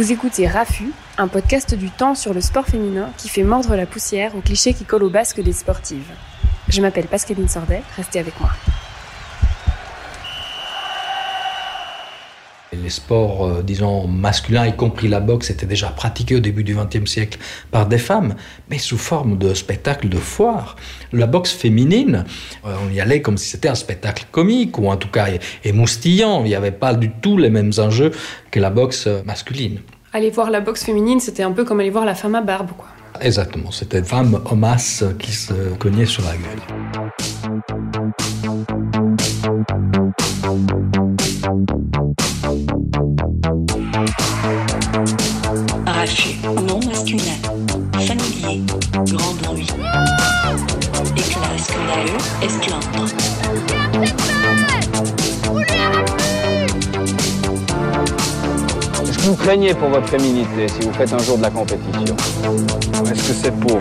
Vous écoutez Rafu, un podcast du temps sur le sport féminin qui fait mordre la poussière aux clichés qui collent au basque des sportives. Je m'appelle Pascaline Sordet, restez avec moi. Les sports, euh, disons, masculins, y compris la boxe, étaient déjà pratiqués au début du XXe siècle par des femmes, mais sous forme de spectacle de foire. La boxe féminine, euh, on y allait comme si c'était un spectacle comique, ou en tout cas émoustillant. Il n'y avait pas du tout les mêmes enjeux que la boxe masculine. Aller voir la boxe féminine, c'était un peu comme aller voir la femme à barbe, quoi. Exactement, c'était une femme en masse qui se cognait sur la gueule. Craignez pour votre féminité si vous faites un jour de la compétition Est-ce que c'est pour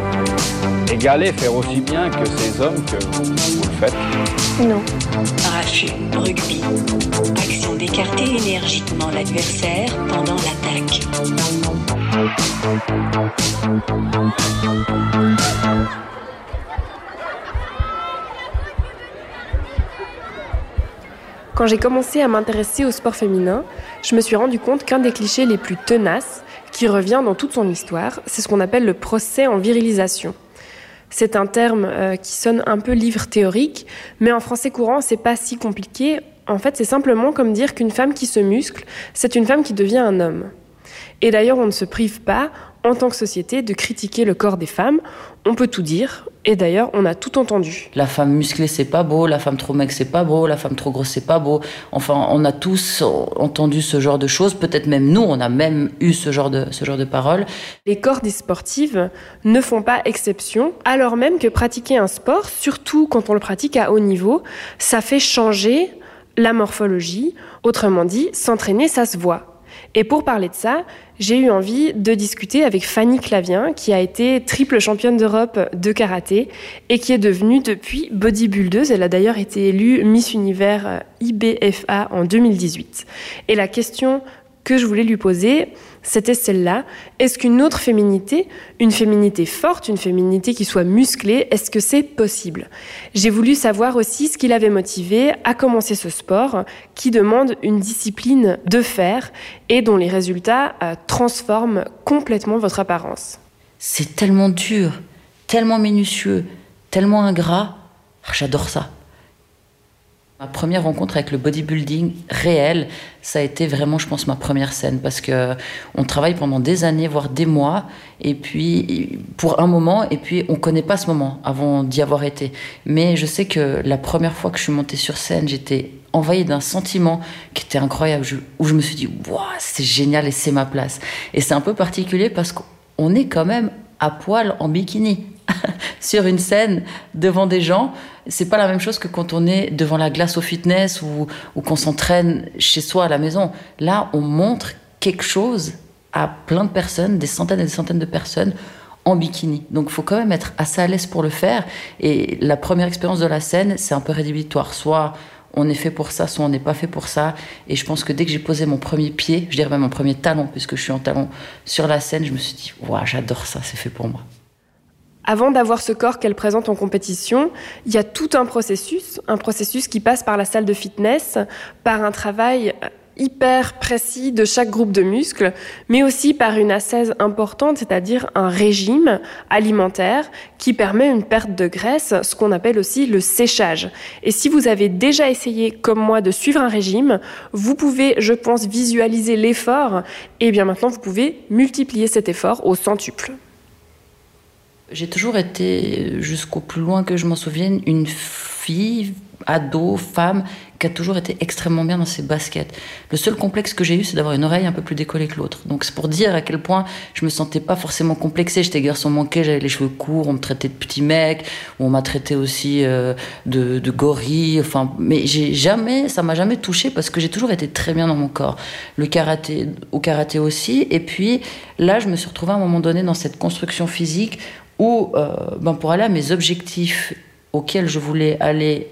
égaler, faire aussi bien que ces hommes que vous le faites? Non. Arraché, rugby. Action d'écarter énergiquement l'adversaire pendant l'attaque. Quand j'ai commencé à m'intéresser au sport féminin, je me suis rendu compte qu'un des clichés les plus tenaces, qui revient dans toute son histoire, c'est ce qu'on appelle le procès en virilisation. C'est un terme euh, qui sonne un peu livre théorique, mais en français courant, c'est pas si compliqué. En fait, c'est simplement comme dire qu'une femme qui se muscle, c'est une femme qui devient un homme. Et d'ailleurs, on ne se prive pas, en tant que société, de critiquer le corps des femmes. On peut tout dire, et d'ailleurs, on a tout entendu. La femme musclée, c'est pas beau, la femme trop maigre, c'est pas beau, la femme trop grosse, c'est pas beau. Enfin, on a tous entendu ce genre de choses, peut-être même nous, on a même eu ce genre de, ce genre de paroles. Les corps des sportives ne font pas exception, alors même que pratiquer un sport, surtout quand on le pratique à haut niveau, ça fait changer la morphologie. Autrement dit, s'entraîner, ça se voit. Et pour parler de ça, j'ai eu envie de discuter avec Fanny Clavien, qui a été triple championne d'Europe de karaté et qui est devenue depuis bodybuildeuse. Elle a d'ailleurs été élue Miss Univers IBFA en 2018. Et la question que je voulais lui poser, c'était celle-là. Est-ce qu'une autre féminité, une féminité forte, une féminité qui soit musclée, est-ce que c'est possible? J'ai voulu savoir aussi ce qui l'avait motivé à commencer ce sport qui demande une discipline de fer et dont les résultats euh, transforment complètement votre apparence. C'est tellement dur, tellement minutieux, tellement ingrat. J'adore ça. Ma première rencontre avec le bodybuilding réel, ça a été vraiment, je pense, ma première scène parce que on travaille pendant des années, voire des mois, et puis pour un moment, et puis on connaît pas ce moment avant d'y avoir été. Mais je sais que la première fois que je suis montée sur scène, j'étais envahie d'un sentiment qui était incroyable, où je me suis dit, waouh, c'est génial et c'est ma place. Et c'est un peu particulier parce qu'on est quand même à poil en bikini sur une scène devant des gens. C'est pas la même chose que quand on est devant la glace au fitness ou, qu'on s'entraîne chez soi à la maison. Là, on montre quelque chose à plein de personnes, des centaines et des centaines de personnes en bikini. Donc il faut quand même être assez à l'aise pour le faire. Et la première expérience de la scène, c'est un peu rédhibitoire. Soit on est fait pour ça, soit on n'est pas fait pour ça. Et je pense que dès que j'ai posé mon premier pied, je dirais même mon premier talon, puisque je suis en talon sur la scène, je me suis dit, waouh, j'adore ça, c'est fait pour moi. Avant d'avoir ce corps qu'elle présente en compétition, il y a tout un processus, un processus qui passe par la salle de fitness, par un travail hyper précis de chaque groupe de muscles, mais aussi par une assaise importante, c'est-à-dire un régime alimentaire qui permet une perte de graisse, ce qu'on appelle aussi le séchage. Et si vous avez déjà essayé, comme moi, de suivre un régime, vous pouvez, je pense, visualiser l'effort, et bien maintenant vous pouvez multiplier cet effort au centuple. J'ai toujours été, jusqu'au plus loin que je m'en souvienne, une fille, ado, femme, qui a toujours été extrêmement bien dans ses baskets. Le seul complexe que j'ai eu, c'est d'avoir une oreille un peu plus décollée que l'autre. Donc c'est pour dire à quel point je me sentais pas forcément complexée. J'étais garçon manqué, j'avais les cheveux courts, on me traitait de petit mec, on m'a traité aussi euh, de, gorille. Enfin, mais j'ai jamais, ça m'a jamais touché parce que j'ai toujours été très bien dans mon corps. Le karaté, au karaté aussi. Et puis là, je me suis retrouvée à un moment donné dans cette construction physique où, euh, ben pour aller à mes objectifs auxquels je voulais aller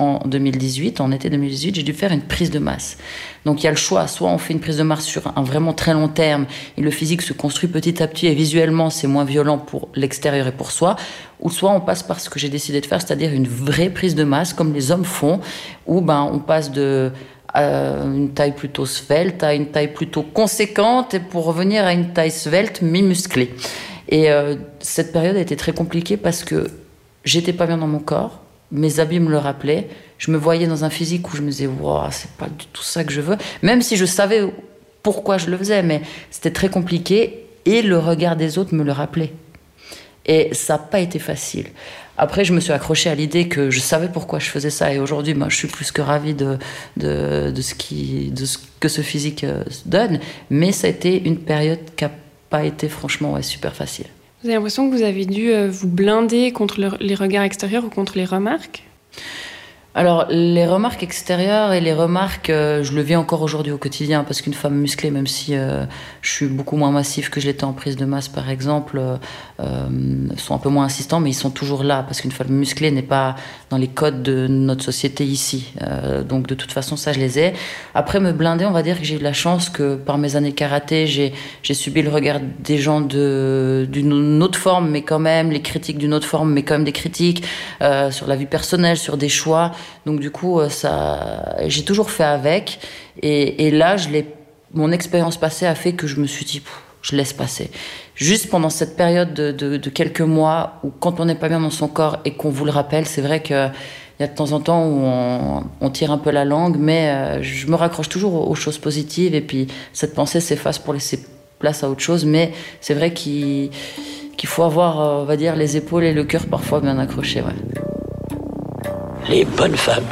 en 2018, en été 2018, j'ai dû faire une prise de masse. Donc il y a le choix, soit on fait une prise de masse sur un vraiment très long terme et le physique se construit petit à petit et visuellement c'est moins violent pour l'extérieur et pour soi, ou soit on passe par ce que j'ai décidé de faire, c'est-à-dire une vraie prise de masse comme les hommes font, où ben on passe de euh, une taille plutôt svelte à une taille plutôt conséquente et pour revenir à une taille svelte mais musclée. Et euh, cette période a été très compliquée parce que j'étais pas bien dans mon corps, mes habits me le rappelaient, je me voyais dans un physique où je me disais, c'est pas du tout ça que je veux, même si je savais pourquoi je le faisais, mais c'était très compliqué et le regard des autres me le rappelait. Et ça n'a pas été facile. Après, je me suis accrochée à l'idée que je savais pourquoi je faisais ça. Et aujourd'hui, moi, je suis plus que ravie de, ce, que ce physique euh, donne. Mais ça a été une période qui n'a pas été franchement super facile. Vous avez l'impression que vous avez dû euh, vous blinder contre le, les regards extérieurs ou contre les remarques? Alors, les remarques extérieures et les remarques, euh, je le vis encore aujourd'hui au quotidien, parce qu'une femme musclée, même si euh, je suis beaucoup moins massif que je l'étais en prise de masse, par exemple, euh, sont un peu moins insistants, mais ils sont toujours là, parce qu'une femme musclée n'est pas dans les codes de notre société ici. donc, de toute façon, ça, je les ai. Après, me blinder, on va dire que j'ai eu la chance que, par mes années karaté, j'ai subi le regard des gens d'une autre forme, mais quand même, les critiques d'une autre forme, mais quand même des critiques sur la vie personnelle, sur des choix. Donc du coup, euh, ça, j'ai toujours fait avec. Et, là, je mon expérience passée a fait que je me suis dit, je laisse passer. Juste pendant cette période de, quelques mois où quand on n'est pas bien dans son corps et qu'on vous le rappelle, c'est vrai que il y a de temps en temps où on, tire un peu la langue, mais euh, je me raccroche toujours aux, choses positives et puis cette pensée s'efface pour laisser place à autre chose. Mais c'est vrai qu'il faut avoir, euh, on va dire, les épaules et le cœur parfois bien accrochés. Les bonnes femmes.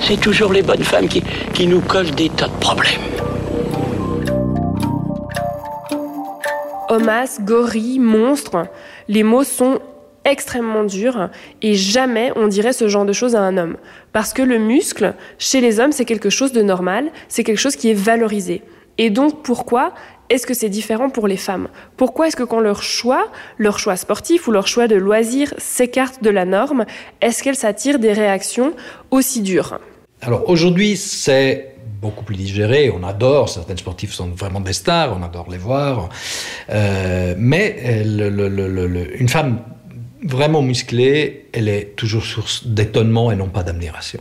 C'est toujours les bonnes femmes qui, qui nous collent des tas de problèmes. Homas, gorille, monstre, les mots sont extrêmement durs et jamais on dirait ce genre de choses à un homme. Parce que le muscle, chez les hommes, c'est quelque chose de normal, c'est quelque chose qui est valorisé. Et donc pourquoi est-ce que c'est différent pour les femmes? Pourquoi est-ce que quand leur choix, leur choix sportif ou leur choix de loisir s'écarte de la norme, est-ce qu'elles s'attirent des réactions aussi dures? Alors aujourd'hui, c'est beaucoup plus digéré. On adore, certaines sportifs sont vraiment des stars, on adore les voir. Euh, mais euh, une femme vraiment musclée, elle est toujours source d'étonnement et non pas d'admiration.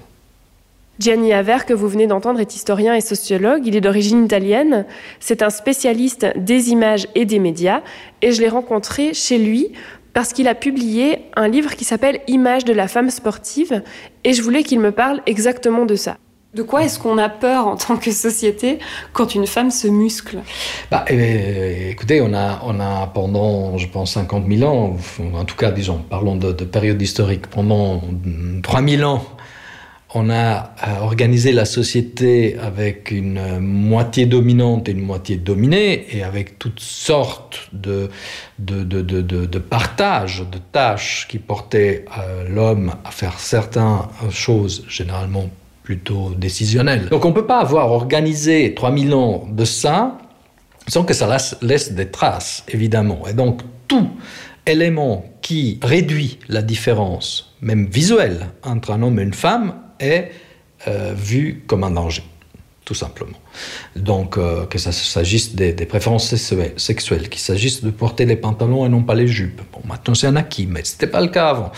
Gianni Aver, que vous venez d'entendre, est historien et sociologue. Il est d'origine italienne. C'est un spécialiste des images et des médias. Et je l'ai rencontré chez lui parce qu'il a publié un livre qui s'appelle Images de la femme sportive. Et je voulais qu'il me parle exactement de ça. De quoi est-ce qu'on a peur en tant que société quand une femme se muscle? Bah, euh, Écoutez, on a, on a pendant, je pense, 50 000 ans, en tout cas, disons, parlons de, de période historique, pendant 3 000 ans, on a organisé la société avec une moitié dominante et une moitié dominée, et avec toutes sortes de, de, de, de, de partages, de tâches qui portaient l'homme à faire certaines choses, généralement plutôt décisionnelles. Donc on ne peut pas avoir organisé 3000 ans de ça sans que ça laisse des traces, évidemment. Et donc tout élément qui réduit la différence, même visuelle, entre un homme et une femme, est euh, vu comme un danger, tout simplement. Donc, euh, que ça s'agisse des, préférences sexuelles, qu'il s'agisse de porter les pantalons et non pas les jupes. Maintenant c'est un acquis, mais ce n'était pas le cas avant.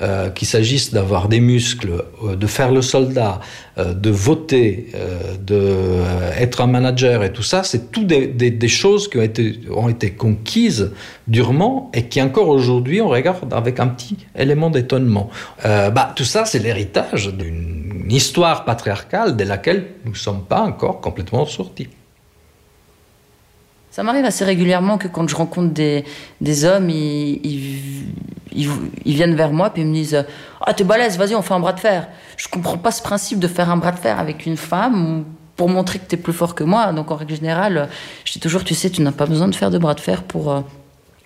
Euh, qu'il s'agisse d'avoir des muscles, euh, de faire le soldat, euh, de voter, d'être un manager et tout ça, c'est tout des, choses qui ont été, ont été conquises durement et qui encore aujourd'hui on regarde avec un petit élément d'étonnement. bah, tout ça, c'est l'héritage d'une histoire patriarcale de laquelle nous ne sommes pas encore complètement sortis. Ça m'arrive assez régulièrement que quand je rencontre des, des hommes, ils, ils, ils, ils, viennent vers moi et me disent Ah, t'es balèze, vas-y, on fait un bras de fer. Je comprends pas ce principe de faire un bras de fer avec une femme pour montrer que t'es plus fort que moi. Donc, en règle générale, je dis toujours Tu sais, tu n'as pas besoin de faire de bras de fer pour. Euh,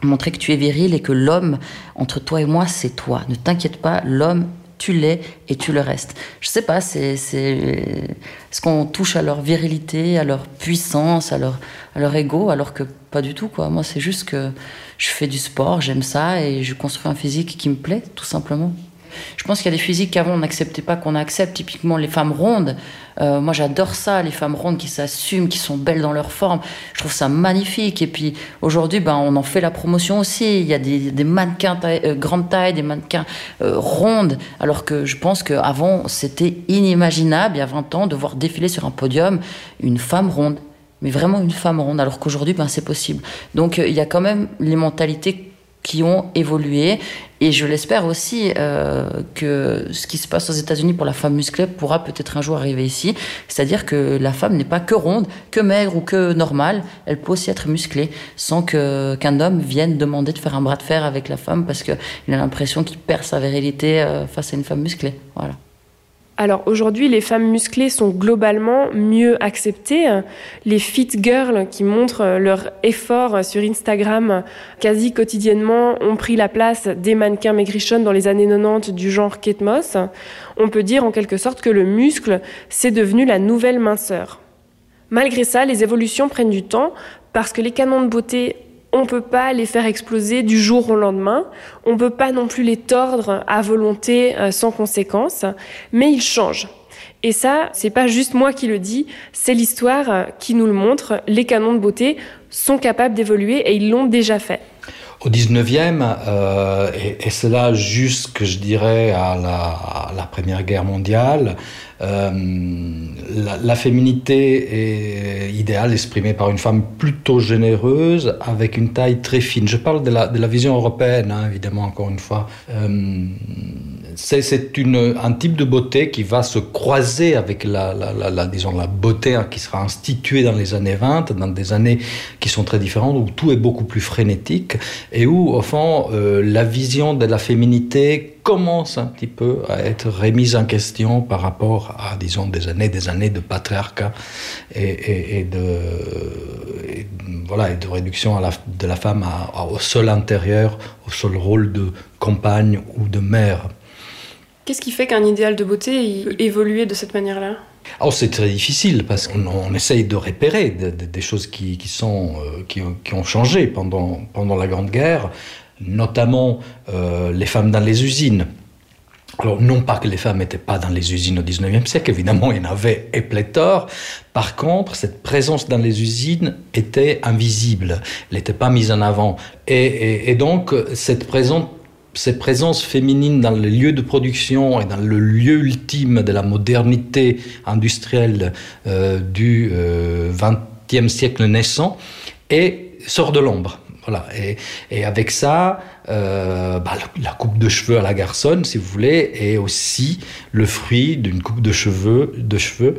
montrer que tu es viril et que l'homme entre toi et moi c'est toi. Ne t'inquiète pas, l'homme tu l'es et tu le restes. Je sais pas, c'est est-ce qu'on touche à leur virilité, à leur puissance, à leur à leur ego, alors que pas du tout quoi. Moi, c'est juste que je fais du sport, j'aime ça et je construis un physique qui me plaît, tout simplement. Je pense qu'il y a des physiques qu'avant on n'acceptait pas qu'on accepte, typiquement les femmes rondes. Euh, moi j'adore ça, les femmes rondes qui s'assument, qui sont belles dans leur forme. Je trouve ça magnifique. Et puis aujourd'hui, ben, on en fait la promotion aussi. Il y a des, mannequins euh, grande taille, des mannequins euh, rondes. Alors que je pense qu'avant c'était inimaginable, il y a 20 ans, de voir défiler sur un podium une femme ronde. Mais vraiment une femme ronde, alors qu'aujourd'hui, ben, c'est possible. Donc il y a quand même les mentalités qui ont évolué. Et je l'espère aussi euh, que ce qui se passe aux États-Unis pour la femme musclée pourra peut-être un jour arriver ici. C'est-à-dire que la femme n'est pas que ronde, que maigre ou que normale. Elle peut aussi être musclée sans que qu'un homme vienne demander de faire un bras de fer avec la femme parce qu'il a l'impression qu'il perd sa virilité euh, face à une femme musclée. Voilà. Alors aujourd'hui, les femmes musclées sont globalement mieux acceptées. Les fit girls qui montrent leur effort sur Instagram quasi quotidiennement ont pris la place des mannequins maigrichonnes dans les années 90 du genre Kate Moss. On peut dire en quelque sorte que le muscle, c'est devenu la nouvelle minceur. Malgré ça, les évolutions prennent du temps parce que les canons de beauté on peut pas les faire exploser du jour au lendemain, on peut pas non plus les tordre à volonté euh, sans conséquence, mais ils changent. Et ça, c'est pas juste moi qui le dis, c'est l'histoire euh, qui nous le montre. Les canons de beauté sont capables d'évoluer et ils l'ont déjà fait. Au 19e, euh, et, cela jusque, je dirais, à la, Première Guerre mondiale, euh, la, la, féminité est idéale exprimée par une femme plutôt généreuse avec une taille très fine. Je parle de la, de la vision européenne, hein, évidemment, encore une fois. Euh, c'est un type de beauté qui va se croiser avec la, disons, la beauté hein, qui sera instituée dans les années 20, dans des années qui sont très différentes, où tout est beaucoup plus frénétique et où, au fond, euh, la vision de la féminité commence un petit peu à être remise en question par rapport à, disons, des années, des années de patriarcat et, de, voilà, de réduction de la femme au seul intérieur, au seul rôle de compagne ou de mère. Qu'est-ce qui fait qu'un idéal de beauté peut évoluer de cette manière-là? Oh, c'est très difficile parce qu'on on essaye de repérer de, de, des choses qui, qui, sont, euh, qui, qui, ont changé pendant, pendant la Grande Guerre, notamment euh, les femmes dans les usines. Alors, non pas que les femmes n'étaient pas dans les usines au 19e siècle, évidemment, il y en avait et pléthore. Par contre, cette présence dans les usines était invisible, elle n'était pas mise en avant. Et, et, et donc, cette présence cette présence féminine dans les lieux de production et dans le lieu ultime de la modernité industrielle euh, du XXe euh, siècle naissant et sort de l'ombre. Voilà. Et, et avec ça, euh, bah, la, coupe de cheveux à la garçonne, si vous voulez, est aussi le fruit d'une coupe de cheveux, de cheveux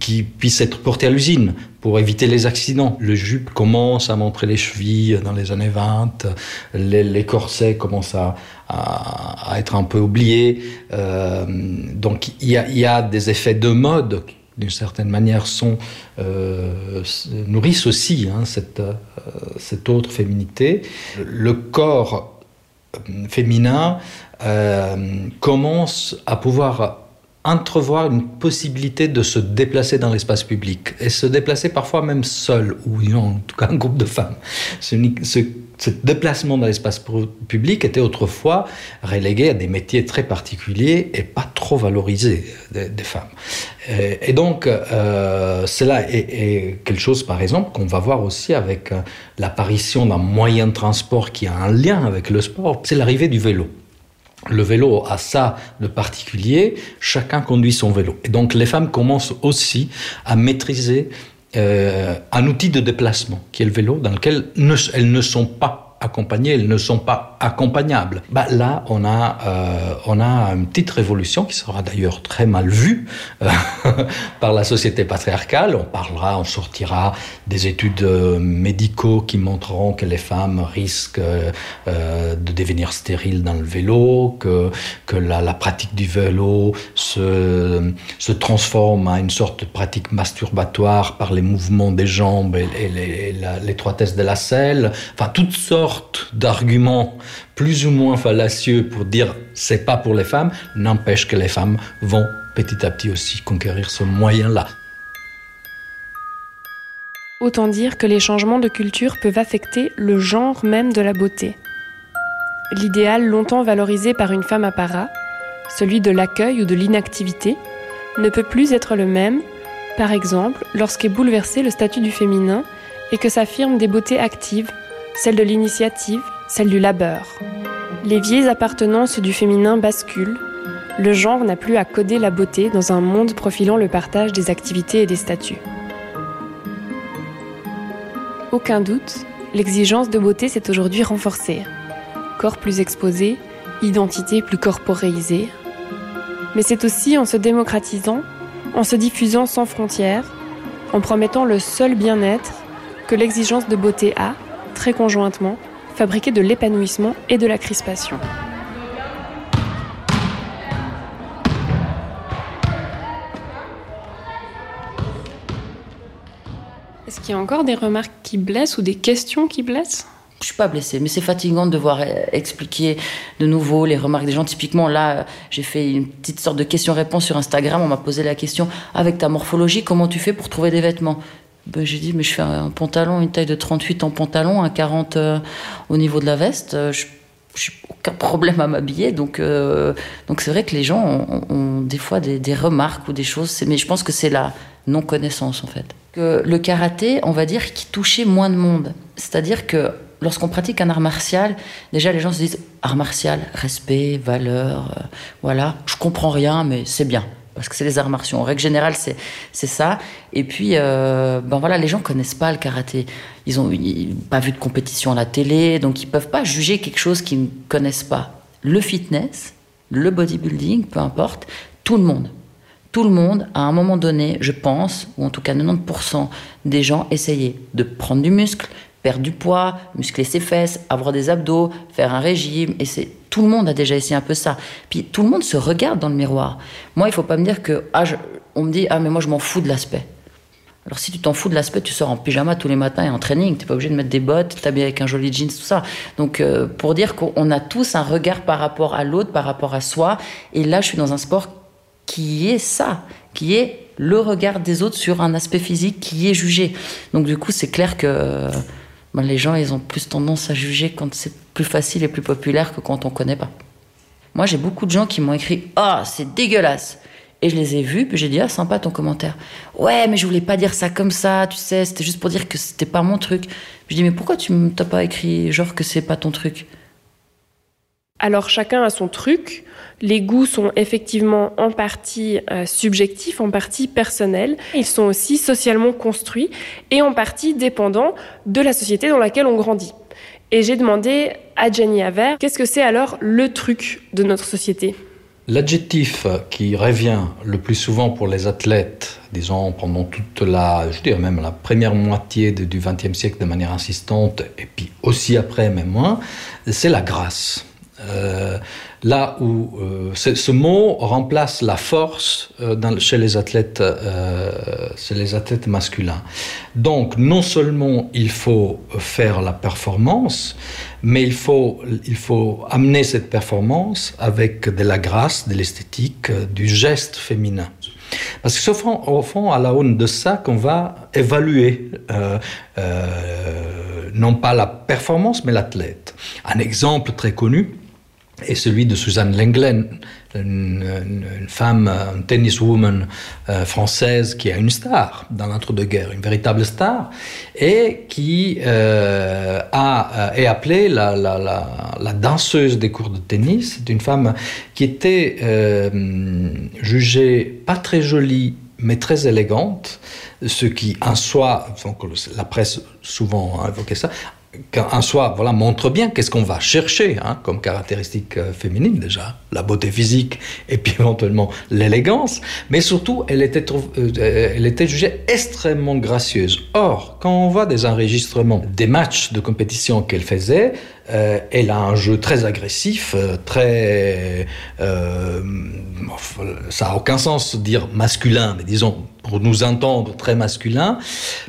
qui puisse être portée à l'usine pour éviter les accidents. Le jupe commence à montrer les chevilles dans les années 20, les, les corsets commencent à, à, à être un peu oubliés. Euh, donc il y, y a des effets de mode d'une certaine manière sont euh, nourrissent aussi hein, cette, euh, cette autre féminité. Le corps féminin euh, commence à pouvoir entrevoir une possibilité de se déplacer dans l'espace public et se déplacer parfois même seul ou en tout cas un groupe de femmes. Ce, ce déplacement dans l'espace public était autrefois relégué à des métiers très particuliers et pas trop valorisés des, femmes. Et, et donc, euh, cela est, est quelque chose, par exemple, qu'on va voir aussi avec euh, l'apparition d'un moyen de transport qui a un lien avec le sport, c'est l'arrivée du vélo le vélo a ça de particulier, chacun conduit son vélo. Et donc les femmes commencent aussi à maîtriser euh, un outil de déplacement qui est le vélo dans lequel elles ne sont pas accompagnées, elles ne sont pas accompagnables. Bah, là, on a, euh, on a une petite révolution qui sera d'ailleurs très mal vue euh, par la société patriarcale. On parlera, on sortira des études euh, médicaux qui montreront que les femmes risquent euh, de devenir stériles dans le vélo, que, que la, la pratique du vélo se, se transforme à une sorte de pratique masturbatoire par les mouvements des jambes et, et l'étroitesse de la selle. Enfin, toutes sortes d'arguments plus ou moins fallacieux pour dire c'est pas pour les femmes, n'empêche que les femmes vont petit à petit aussi conquérir ce moyen-là. Autant dire que les changements de culture peuvent affecter le genre même de la beauté. L'idéal longtemps valorisé par une femme à para celui de l'accueil ou de l'inactivité, ne peut plus être le même, par exemple, lorsqu'est bouleversé le statut du féminin et que s'affirment des beautés actives, celle de l'initiative, celle du labeur. Les vieilles appartenances du féminin basculent, le genre n'a plus à coder la beauté dans un monde profilant le partage des activités et des statuts. Aucun doute, l'exigence de beauté s'est aujourd'hui renforcée. Corps plus exposé, identité plus corporéisée. Mais c'est aussi en se démocratisant, en se diffusant sans frontières, en promettant le seul bien-être que l'exigence de beauté a, très conjointement, fabriqué de l'épanouissement et de la crispation. Est-ce qu'il y a encore des remarques qui blessent ou des questions qui blessent? Je suis pas blessée, mais c'est fatigant de devoir euh, expliquer de nouveau les remarques des gens. Typiquement, là, j'ai fait une petite sorte de question-réponse sur Instagram. On m'a posé la question avec ta morphologie, comment tu fais pour trouver des vêtements? Ben, J'ai dit, mais je fais un pantalon, une taille de 38 en pantalon, un 40 euh, au niveau de la veste. Euh, je n'ai aucun problème à m'habiller. Donc, donc c'est vrai que les gens ont, des fois des, remarques ou des choses. Mais je pense que c'est la non-connaissance, en fait. Que le karaté, on va dire, qui touchait moins de monde. C'est-à-dire que lorsqu'on pratique un art martial, déjà les gens se disent art martial, respect, valeur, euh, voilà. Je comprends rien, mais c'est bien parce que c'est les arts martiaux. En règle générale, c'est c'est ça. Et puis, euh, ben voilà, les gens connaissent pas le karaté. Ils ont pas vu de compétition à la télé, donc ils peuvent pas juger quelque chose qu'ils ne connaissent pas. Le fitness, le bodybuilding, peu importe, tout le monde. Tout le monde, à un moment donné, je pense, ou en tout cas 90% des gens essayaient de prendre du muscle, perdre du poids, muscler ses fesses, avoir des abdos, faire un régime. Et c'est tout le monde a déjà essayé un peu ça. Puis tout le monde se regarde dans le miroir. Moi, il faut pas me dire que ah, on me dit ah mais moi je m'en fous de l'aspect. Alors si tu t'en fous de l'aspect, tu sors en pyjama tous les matins et en training. T'es pas obligé de mettre des bottes, t'habiller avec un joli jeans, tout ça. Donc euh, pour dire qu'on a tous un regard par rapport à l'autre, par rapport à soi. Et là, je suis dans un sport qui est ça, qui est le regard des autres sur un aspect physique qui est jugé. Donc du coup, c'est clair que ben, les gens, ils ont plus tendance à juger quand c'est plus facile et plus populaire que quand on connaît pas. Moi, j'ai beaucoup de gens qui m'ont écrit Ah, c'est dégueulasse et je les ai vus, puis j'ai dit, ah, sympa ton commentaire. Ouais, mais je voulais pas dire ça comme ça, tu sais, c'était juste pour dire que c'était pas mon truc. Je dis, mais pourquoi tu t'as pas écrit genre que c'est pas ton truc? Alors chacun a son truc. Les goûts sont effectivement en partie euh, subjectifs, en partie personnels. Ils sont aussi socialement construits et en partie dépendants de la société dans laquelle on grandit. Et j'ai demandé à Jenny Aver, qu'est-ce que c'est alors le truc de notre société? L'adjectif qui revient le plus souvent pour les athlètes, disons pendant toute la, je dirais même la première moitié du XXe siècle de manière insistante, et puis aussi après, même moins, c'est la grâce. Euh, là où euh, ce mot remplace la force euh, chez, les athlètes, chez les athlètes masculins. Donc non seulement il faut faire la performance, mais il faut, il faut amener cette performance avec de la grâce, de l'esthétique, du geste féminin. Parce que c'est au fond, à la haune de ça qu'on va évaluer non pas la performance, mais l'athlète. Un exemple très connu, et celui de Suzanne Lenglen, une, femme, une tenniswoman euh, française qui a une star dans l'entre-deux-guerres, une véritable star, et qui euh, a, euh, est appelée la, danseuse des cours de tennis. C'est une femme qui était jugée pas très jolie, mais très élégante, ce qui en soi, la presse souvent a évoqué ça, en soi voilà, montre bien qu'est-ce qu'on va chercher hein, comme caractéristique euh, féminine déjà, la beauté physique et puis éventuellement l'élégance, mais surtout elle était, euh, elle était jugée extrêmement gracieuse. Or, quand on voit des enregistrements des matchs de compétition qu'elle faisait, euh, elle a un jeu très agressif, euh, très... Euh, ça n'a aucun sens de dire masculin, mais disons, pour nous entendre, très masculin.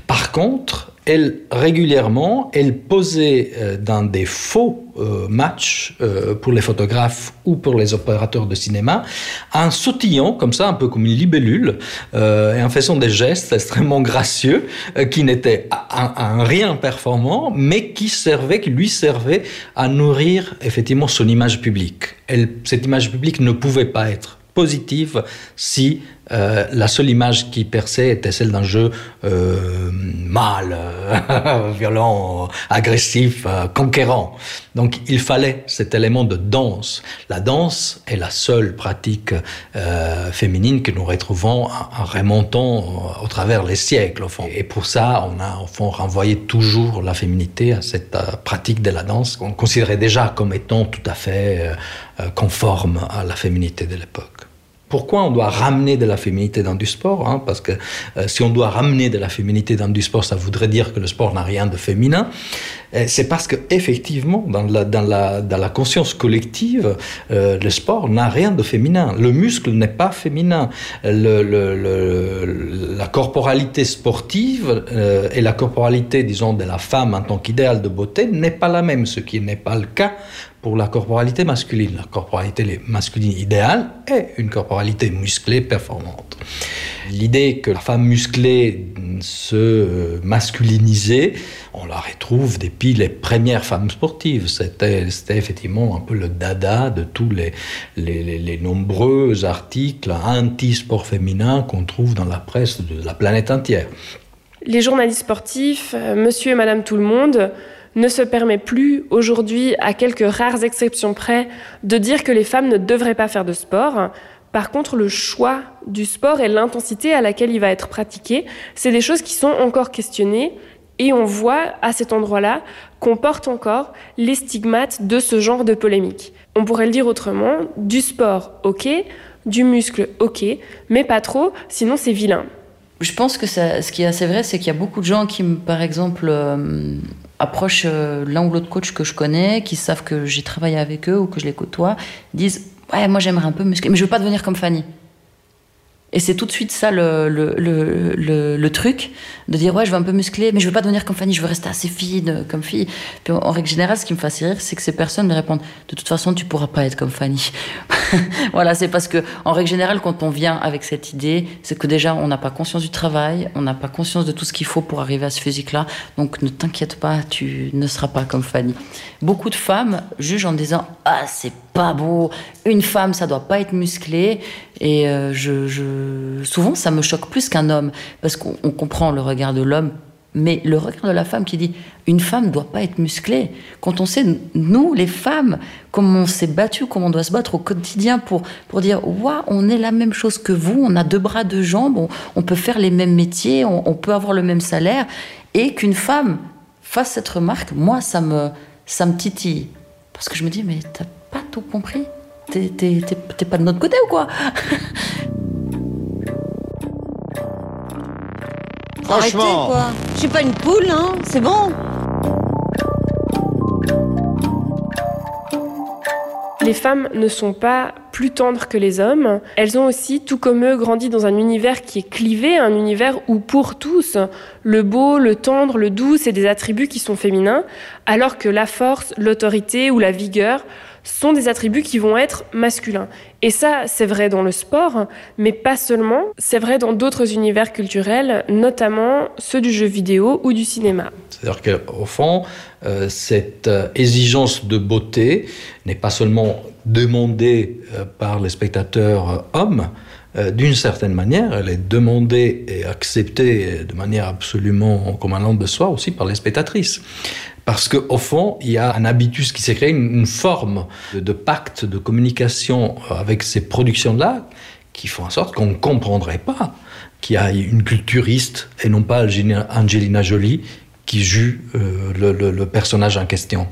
Par contre, elle régulièrement, elle posait euh, dans des faux euh, matchs euh, pour les photographes ou pour les opérateurs de cinéma, en sautillant comme ça, un peu comme une libellule, et en faisant des gestes extrêmement gracieux, qui n'étaient en rien performants, mais qui servaient, qui lui servaient à nourrir effectivement son image publique. Elle, cette image publique ne pouvait pas être positive si euh, la seule image qui perçait était celle d'un jeu euh, mâle, violent, agressif, euh, conquérant. Donc il fallait cet élément de danse. La danse est la seule pratique euh, féminine que nous retrouvons en, remontant au travers les siècles au fond. Et pour ça, on a au fond renvoyé toujours la féminité à cette pratique de la danse qu'on considérait déjà comme étant tout à fait conforme à la féminité de l'époque. Pourquoi on doit ramener de la féminité dans du sport hein? Parce que euh, si on doit ramener de la féminité dans du sport, ça voudrait dire que le sport n'a rien de féminin. Euh, C'est parce que effectivement, dans la, conscience collective, euh, le sport n'a rien de féminin. Le muscle n'est pas féminin. La corporalité sportive et la corporalité, disons, de la femme en tant qu'idéal de beauté n'est pas la même, ce qui n'est pas le cas pour la corporalité masculine. La corporalité masculine idéale est une corporalité musclée performante. L'idée que la femme musclée se masculinisait, on la retrouve depuis les premières femmes sportives. C'était effectivement un peu le dada de tous les, les nombreux articles anti-sport féminin qu'on trouve dans la presse de la planète entière. Les journalistes sportifs, euh, monsieur et madame tout le monde, ne se permet plus aujourd'hui, à quelques rares exceptions près, de dire que les femmes ne devraient pas faire de sport. Par contre, le choix du sport et l'intensité à laquelle il va être pratiqué, c'est des choses qui sont encore questionnées et on voit à cet endroit-là qu'on porte encore les stigmates de ce genre de polémique. On pourrait le dire autrement, du sport, ok, du muscle, ok, mais pas trop, sinon c'est vilain. Je pense que ce qui est assez vrai, c'est qu'il y a beaucoup de gens qui, par exemple, euh, approchent euh, l'un ou l'autre coach que je connais, qui savent que j'ai travaillé avec eux ou que je les côtoie, disent Ouais, moi j'aimerais un peu muscler, mais je veux pas devenir comme Fanny. Et c'est tout de suite ça le, le, le, truc, de dire ouais, je veux un peu muscler, mais je veux pas devenir comme Fanny, je veux rester assez fine comme fille. Puis en, en règle générale, ce qui me fait assez rire, c'est que ces personnes me répondent de toute façon, tu pourras pas être comme Fanny. voilà, c'est parce que en règle générale, quand on vient avec cette idée, c'est que déjà on n'a pas conscience du travail, on n'a pas conscience de tout ce qu'il faut pour arriver à ce physique-là. Donc ne t'inquiète pas, tu ne seras pas comme Fanny. Beaucoup de femmes jugent en disant ah c'est pas beau, une femme ça doit pas être musclé. Et euh, je, je, souvent ça me choque plus qu'un homme parce qu'on on comprend le regard de l'homme. Mais le regard de la femme qui dit une femme doit pas être musclée, quand on sait, nous, les femmes, comment on s'est battu, comment on doit se battre au quotidien pour, pour dire Waouh, on est la même chose que vous, on a deux bras, deux jambes, on, on peut faire les mêmes métiers, on, on peut avoir le même salaire, et qu'une femme fasse cette remarque, moi, ça me, ça me titille. Parce que je me dis Mais t'as pas tout compris T'es pas de notre côté ou quoi Franchement. Arrêtez, quoi. Je suis pas une poule, hein. C'est bon. Les femmes ne sont pas plus tendres que les hommes. Elles ont aussi, tout comme eux, grandi dans un univers qui est clivé, un univers où pour tous, le beau, le tendre, le doux, c'est des attributs qui sont féminins, alors que la force, l'autorité ou la vigueur sont des attributs qui vont être masculins. Et ça, c'est vrai dans le sport, mais pas seulement. C'est vrai dans d'autres univers culturels, notamment ceux du jeu vidéo ou du cinéma. C'est-à-dire qu'au fond, euh, cette euh, exigence de beauté n'est pas seulement demandée euh, par les spectateurs hommes, d'une certaine manière, elle est demandée et acceptée de manière absolument comme un de soi aussi par les spectatrices. Parce qu'au fond, il y a un habitus qui s'est créé, une, forme de, pacte de communication avec ces productions-là qui font en sorte qu'on ne comprendrait pas qu'il y a une culturiste et non pas Angelina Jolie qui joue euh, le, personnage en question.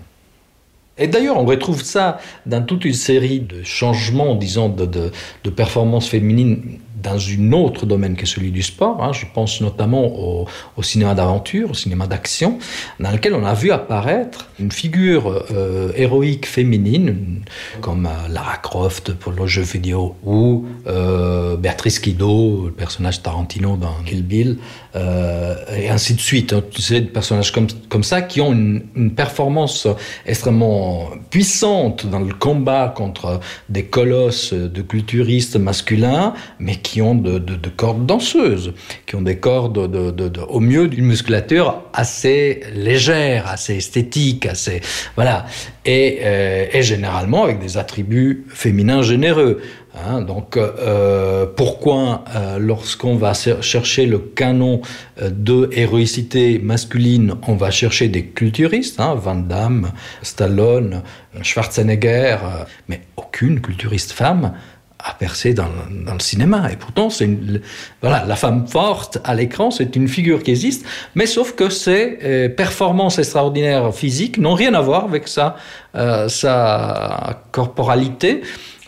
Et d'ailleurs, on retrouve ça dans toute une série de changements, disons, de performances féminines dans une autre domaine que celui du sport. Hein. Je pense notamment au, cinéma d'aventure, au cinéma d'action, dans lequel on a vu apparaître une figure euh, héroïque féminine, comme euh, Lara Croft pour le jeu vidéo, ou euh, Béatrice Kiddo, le personnage Tarantino dans Kill Bill, euh, et ainsi de suite. Hein. Sais, des personnages comme, comme ça qui ont une, une performance extrêmement puissante dans le combat contre des colosses de culturistes masculins, mais qui ont de, de, de cordes danseuses, qui ont des cordes de, de, de, au mieux d'une musculature assez légère, assez esthétique, assez voilà, et, euh, généralement avec des attributs féminins généreux. Hein, donc euh, pourquoi euh, lorsqu'on va chercher le canon de héroïcité masculine, on va chercher des culturistes, hein, Van Damme, Stallone, Schwarzenegger, mais aucune culturiste femme a percé dans, dans le cinéma. Et pourtant c'est voilà la femme forte à l'écran c'est une figure qui existe mais sauf que ces euh, performances extraordinaires physiques n'ont rien à voir avec sa euh, sa corporalité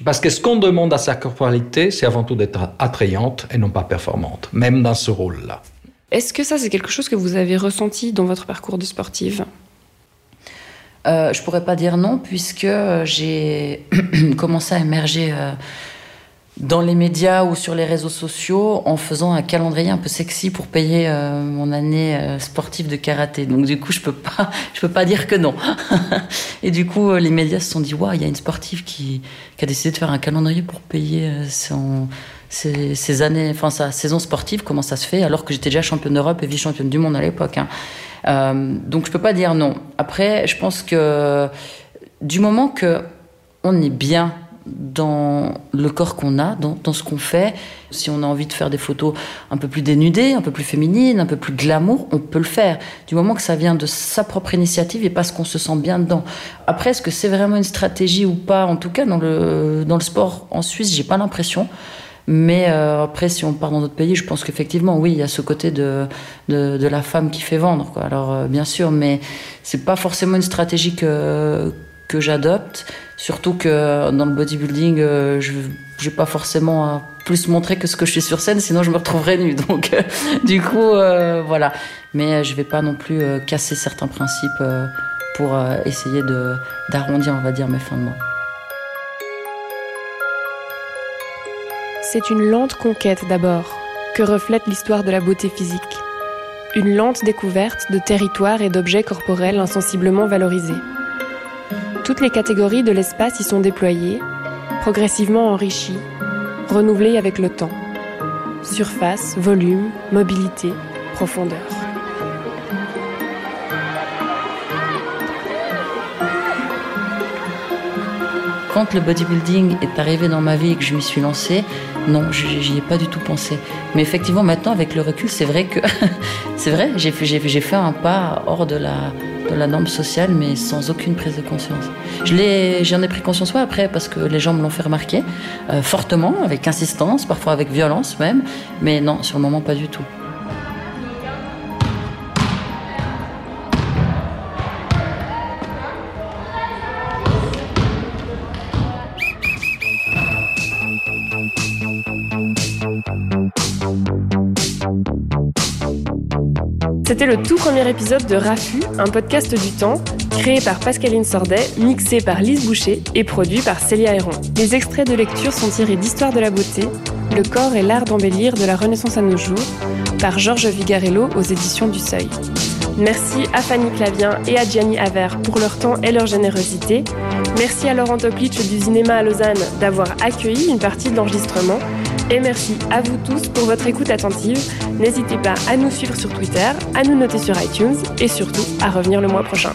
parce que ce qu'on demande à sa corporalité c'est avant tout d'être attrayante et non pas performante même dans ce rôle là est-ce que ça c'est quelque chose que vous avez ressenti dans votre parcours de sportive? Euh, je pourrais pas dire non puisque j'ai commencé à émerger euh, dans les médias ou sur les réseaux sociaux en faisant un calendrier un peu sexy pour payer euh, mon année euh, sportive de karaté. Donc du coup, je peux pas, je peux pas dire que non. et du coup, euh, les médias se sont dit waouh, il y a une sportive qui, a décidé de faire un calendrier pour payer ses, années, enfin sa saison sportive. Comment ça se fait alors que j'étais déjà championne d'Europe et vice-championne du monde à l'époque. Hein. Donc je peux pas dire non. Après, je pense que du moment que on est bien dans le corps qu'on a, dans, ce qu'on fait. Si on a envie de faire des photos un peu plus dénudées, un peu plus féminines, un peu plus glamour, on peut le faire. Du moment que ça vient de sa propre initiative et parce qu'on se sent bien dedans. Après, est-ce que c'est vraiment une stratégie ou pas? En tout cas, dans le, dans le sport en Suisse, j'ai pas l'impression. Mais euh, après, si on part dans d'autres pays, je pense qu'effectivement, oui, il y a ce côté de, de, la femme qui fait vendre. Alors, euh, bien sûr, mais c'est pas forcément une stratégie que, que j'adopte. Surtout que dans le bodybuilding, euh, je n'ai pas forcément à plus montrer que ce que je suis sur scène, sinon je me retrouverai nue. Donc, euh, du coup, euh, voilà. Mais je vais pas non plus euh, casser certains principes euh, pour euh, essayer d'arrondir, on va dire, mes fins de mois. C'est une lente conquête d'abord, que reflète l'histoire de la beauté physique. Une lente découverte de territoires et d'objets corporels insensiblement valorisés. Toutes les catégories de l'espace y sont déployées, progressivement enrichies, renouvelées avec le temps. Surface, volume, mobilité, profondeur. Quand le bodybuilding est arrivé dans ma vie et que je m'y suis lancée, non, j'y ai pas du tout pensé. Mais effectivement, maintenant, avec le recul, c'est vrai que c'est vrai, j'ai fait, j'ai fait un pas hors de la, de la norme sociale, mais sans aucune prise de conscience. J'en ai pris conscience ouais, après parce que les gens me l'ont fait remarquer euh, fortement, avec insistance, parfois avec violence même, mais non, sur le moment pas du tout. C'était le tout premier épisode de Rafu, un podcast du temps, créé par Pascaline Sordet, mixé par Lise Boucher et produit par Célia Héron. Les extraits de lecture sont tirés d'Histoire de la beauté, Le corps et l'art d'embellir de la Renaissance à nos jours, par Georges Vigarello aux éditions du Seuil. Merci à Fanny Clavien et à Gianni Aver pour leur temps et leur générosité. Merci à Laurent Toplitch du cinéma à Lausanne d'avoir accueilli une partie de l'enregistrement. Et merci à vous tous pour votre écoute attentive. N'hésitez pas à nous suivre sur Twitter, à nous noter sur iTunes et surtout à revenir le mois prochain.